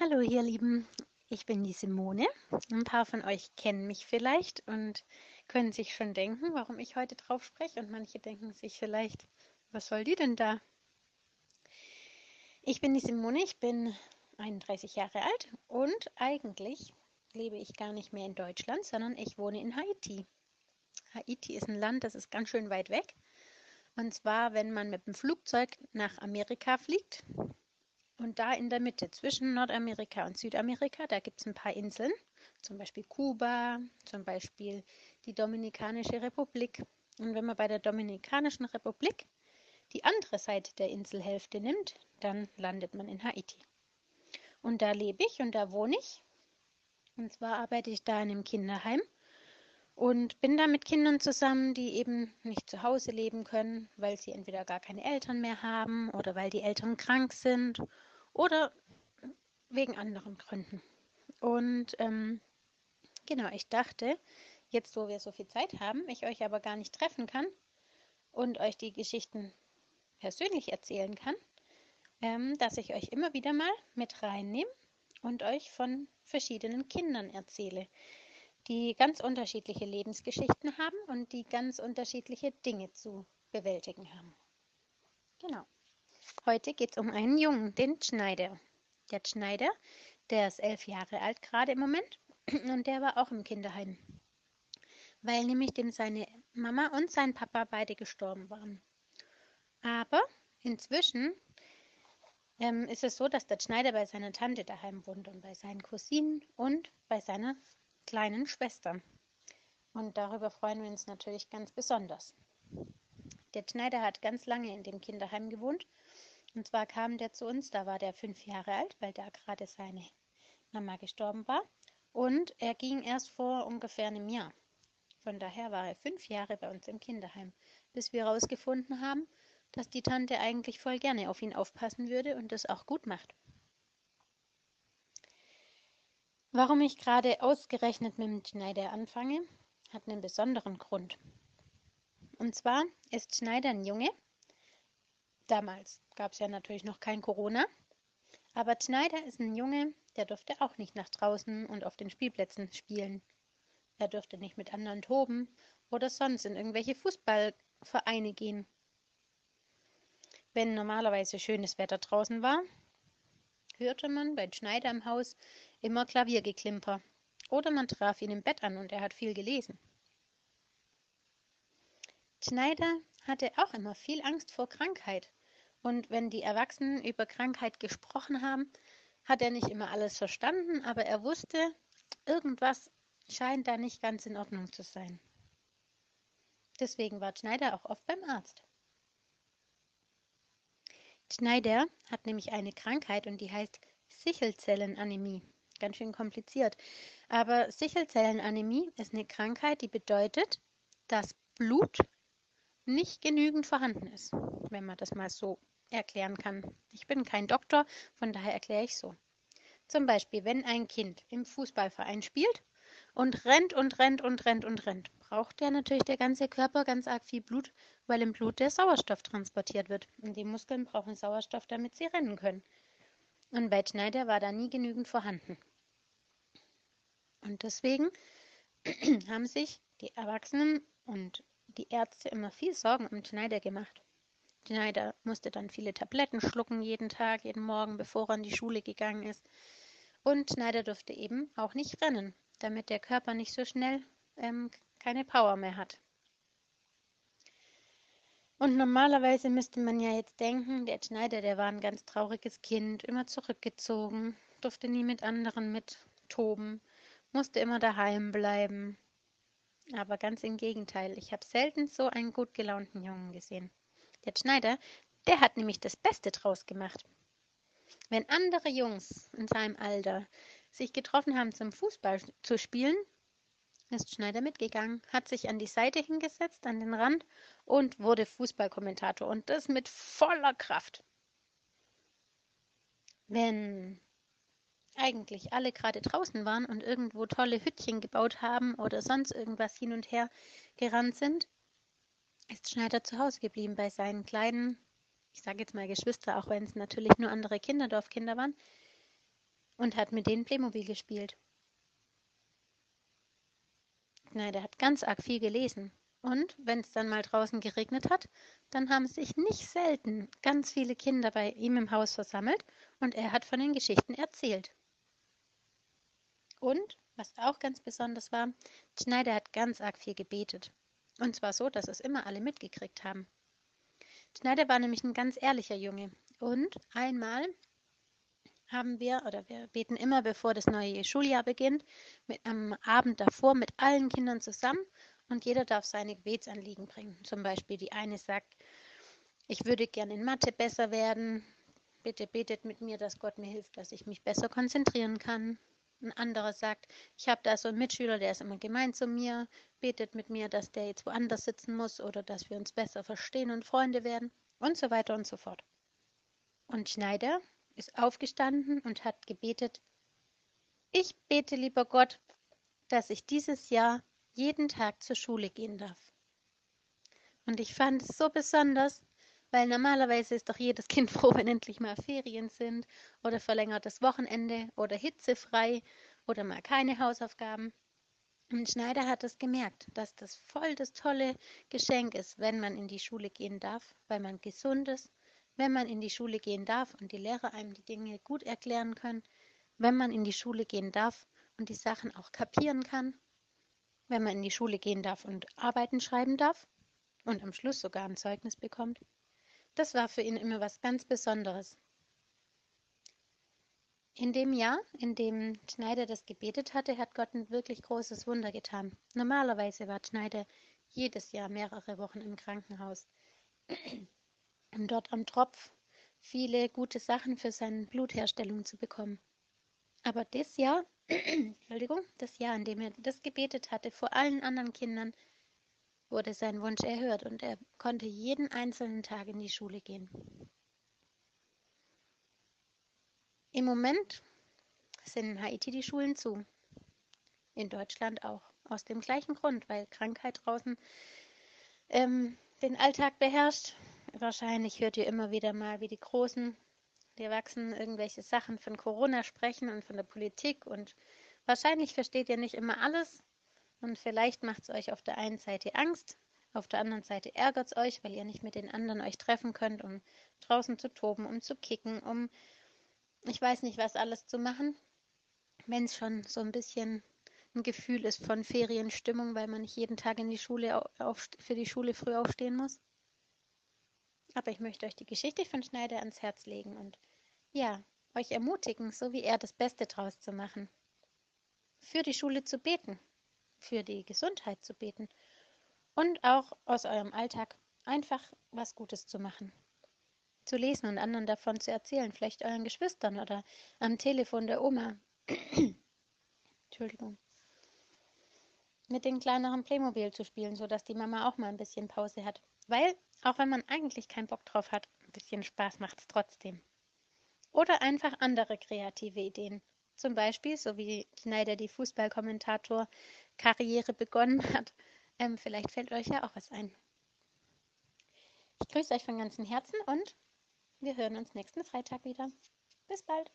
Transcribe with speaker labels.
Speaker 1: Hallo ihr Lieben, ich bin die Simone. Ein paar von euch kennen mich vielleicht und können sich schon denken, warum ich heute drauf spreche und manche denken sich vielleicht, was soll die denn da? Ich bin die Simone, ich bin 31 Jahre alt und eigentlich lebe ich gar nicht mehr in Deutschland, sondern ich wohne in Haiti. Haiti ist ein Land, das ist ganz schön weit weg. Und zwar, wenn man mit dem Flugzeug nach Amerika fliegt, und da in der Mitte zwischen Nordamerika und Südamerika, da gibt es ein paar Inseln, zum Beispiel Kuba, zum Beispiel die Dominikanische Republik. Und wenn man bei der Dominikanischen Republik die andere Seite der Inselhälfte nimmt, dann landet man in Haiti. Und da lebe ich und da wohne ich. Und zwar arbeite ich da in einem Kinderheim und bin da mit Kindern zusammen, die eben nicht zu Hause leben können, weil sie entweder gar keine Eltern mehr haben oder weil die Eltern krank sind oder wegen anderen Gründen. Und ähm, genau, ich dachte, jetzt wo wir so viel Zeit haben, ich euch aber gar nicht treffen kann und euch die Geschichten persönlich erzählen kann, ähm, dass ich euch immer wieder mal mit reinnehme und euch von verschiedenen Kindern erzähle, die ganz unterschiedliche Lebensgeschichten haben und die ganz unterschiedliche Dinge zu bewältigen haben. Genau. Heute geht es um einen Jungen, den Schneider. Der Schneider, der ist elf Jahre alt gerade im Moment und der war auch im Kinderheim, weil nämlich dem seine Mama und sein Papa beide gestorben waren. Aber inzwischen ähm, ist es so, dass der Schneider bei seiner Tante daheim wohnt und bei seinen Cousinen und bei seiner kleinen Schwester. Und darüber freuen wir uns natürlich ganz besonders. Der Schneider hat ganz lange in dem Kinderheim gewohnt und zwar kam der zu uns, da war der fünf Jahre alt, weil da gerade seine Mama gestorben war. Und er ging erst vor ungefähr einem Jahr. Von daher war er fünf Jahre bei uns im Kinderheim, bis wir herausgefunden haben, dass die Tante eigentlich voll gerne auf ihn aufpassen würde und das auch gut macht. Warum ich gerade ausgerechnet mit dem Schneider anfange, hat einen besonderen Grund. Und zwar ist Schneider ein Junge, Damals gab es ja natürlich noch kein Corona. Aber Schneider ist ein Junge, der durfte auch nicht nach draußen und auf den Spielplätzen spielen. Er durfte nicht mit anderen toben oder sonst in irgendwelche Fußballvereine gehen. Wenn normalerweise schönes Wetter draußen war, hörte man bei Schneider im Haus immer Klaviergeklimper. Oder man traf ihn im Bett an und er hat viel gelesen. Schneider hatte auch immer viel Angst vor Krankheit und wenn die Erwachsenen über Krankheit gesprochen haben, hat er nicht immer alles verstanden, aber er wusste, irgendwas scheint da nicht ganz in Ordnung zu sein. Deswegen war Schneider auch oft beim Arzt. Schneider hat nämlich eine Krankheit und die heißt Sichelzellenanämie. Ganz schön kompliziert. Aber Sichelzellenanämie ist eine Krankheit, die bedeutet, dass Blut nicht genügend vorhanden ist, wenn man das mal so erklären kann. Ich bin kein Doktor, von daher erkläre ich so. Zum Beispiel, wenn ein Kind im Fußballverein spielt und rennt und rennt und rennt und rennt, braucht ja natürlich der ganze Körper ganz arg viel Blut, weil im Blut der Sauerstoff transportiert wird. Und die Muskeln brauchen Sauerstoff, damit sie rennen können. Und bei Schneider war da nie genügend vorhanden. Und deswegen haben sich die Erwachsenen und die Ärzte immer viel Sorgen um Schneider gemacht. Schneider musste dann viele Tabletten schlucken jeden Tag, jeden Morgen, bevor er in die Schule gegangen ist. Und Schneider durfte eben auch nicht rennen, damit der Körper nicht so schnell ähm, keine Power mehr hat. Und normalerweise müsste man ja jetzt denken, der Schneider, der war ein ganz trauriges Kind, immer zurückgezogen, durfte nie mit anderen mittoben, musste immer daheim bleiben. Aber ganz im Gegenteil, ich habe selten so einen gut gelaunten Jungen gesehen. Der Schneider, der hat nämlich das Beste draus gemacht. Wenn andere Jungs in seinem Alter sich getroffen haben, zum Fußball zu spielen, ist Schneider mitgegangen, hat sich an die Seite hingesetzt, an den Rand und wurde Fußballkommentator und das mit voller Kraft. Wenn eigentlich alle gerade draußen waren und irgendwo tolle Hüttchen gebaut haben oder sonst irgendwas hin und her gerannt sind, ist Schneider zu Hause geblieben bei seinen kleinen, ich sage jetzt mal Geschwister, auch wenn es natürlich nur andere Kinderdorfkinder waren. und hat mit denen Playmobil gespielt. Schneider hat ganz arg viel gelesen. Und wenn es dann mal draußen geregnet hat, dann haben sich nicht selten ganz viele Kinder bei ihm im Haus versammelt und er hat von den Geschichten erzählt. Und, was auch ganz besonders war, Schneider hat ganz arg viel gebetet. Und zwar so, dass es immer alle mitgekriegt haben. Schneider war nämlich ein ganz ehrlicher Junge. Und einmal haben wir, oder wir beten immer, bevor das neue Schuljahr beginnt, mit, am Abend davor mit allen Kindern zusammen und jeder darf seine Gebetsanliegen bringen. Zum Beispiel die eine sagt, ich würde gerne in Mathe besser werden. Bitte betet mit mir, dass Gott mir hilft, dass ich mich besser konzentrieren kann. Ein anderer sagt, ich habe da so einen Mitschüler, der ist immer gemein zu mir, betet mit mir, dass der jetzt woanders sitzen muss oder dass wir uns besser verstehen und Freunde werden und so weiter und so fort. Und Schneider ist aufgestanden und hat gebetet, ich bete, lieber Gott, dass ich dieses Jahr jeden Tag zur Schule gehen darf. Und ich fand es so besonders, weil normalerweise ist doch jedes Kind froh, wenn endlich mal Ferien sind oder verlängertes Wochenende oder hitzefrei oder mal keine Hausaufgaben. Und Schneider hat es gemerkt, dass das voll das tolle Geschenk ist, wenn man in die Schule gehen darf, weil man gesund ist, wenn man in die Schule gehen darf und die Lehrer einem die Dinge gut erklären können, wenn man in die Schule gehen darf und die Sachen auch kapieren kann, wenn man in die Schule gehen darf und Arbeiten schreiben darf und am Schluss sogar ein Zeugnis bekommt. Das war für ihn immer was ganz Besonderes. In dem Jahr, in dem Schneider das gebetet hatte, hat Gott ein wirklich großes Wunder getan. Normalerweise war Schneider jedes Jahr mehrere Wochen im Krankenhaus, um dort am Tropf viele gute Sachen für seine Blutherstellung zu bekommen. Aber das Jahr, Entschuldigung, das Jahr, in dem er das gebetet hatte, vor allen anderen Kindern, wurde sein Wunsch erhört und er konnte jeden einzelnen Tag in die Schule gehen. Im Moment sind in Haiti die Schulen zu. In Deutschland auch. Aus dem gleichen Grund, weil Krankheit draußen ähm, den Alltag beherrscht. Wahrscheinlich hört ihr immer wieder mal, wie die Großen, die Erwachsenen irgendwelche Sachen von Corona sprechen und von der Politik. Und wahrscheinlich versteht ihr nicht immer alles, und vielleicht macht es euch auf der einen Seite Angst, auf der anderen Seite ärgert es euch, weil ihr nicht mit den anderen euch treffen könnt, um draußen zu toben, um zu kicken, um ich weiß nicht was alles zu machen. Wenn es schon so ein bisschen ein Gefühl ist von Ferienstimmung, weil man nicht jeden Tag in die Schule auf, für die Schule früh aufstehen muss. Aber ich möchte euch die Geschichte von Schneider ans Herz legen und ja, euch ermutigen, so wie er das Beste draus zu machen. Für die Schule zu beten, für die Gesundheit zu beten und auch aus eurem Alltag einfach was Gutes zu machen. Zu lesen und anderen davon zu erzählen, vielleicht euren Geschwistern oder am Telefon der Oma. Entschuldigung. Mit den kleineren Playmobil zu spielen, sodass die Mama auch mal ein bisschen Pause hat. Weil, auch wenn man eigentlich keinen Bock drauf hat, ein bisschen Spaß macht es trotzdem. Oder einfach andere kreative Ideen. Zum Beispiel, so wie Schneider die Fußballkommentator Karriere begonnen hat. Ähm, vielleicht fällt euch ja auch was ein. Ich grüße euch von ganzem Herzen und wir hören uns nächsten Freitag wieder. Bis bald.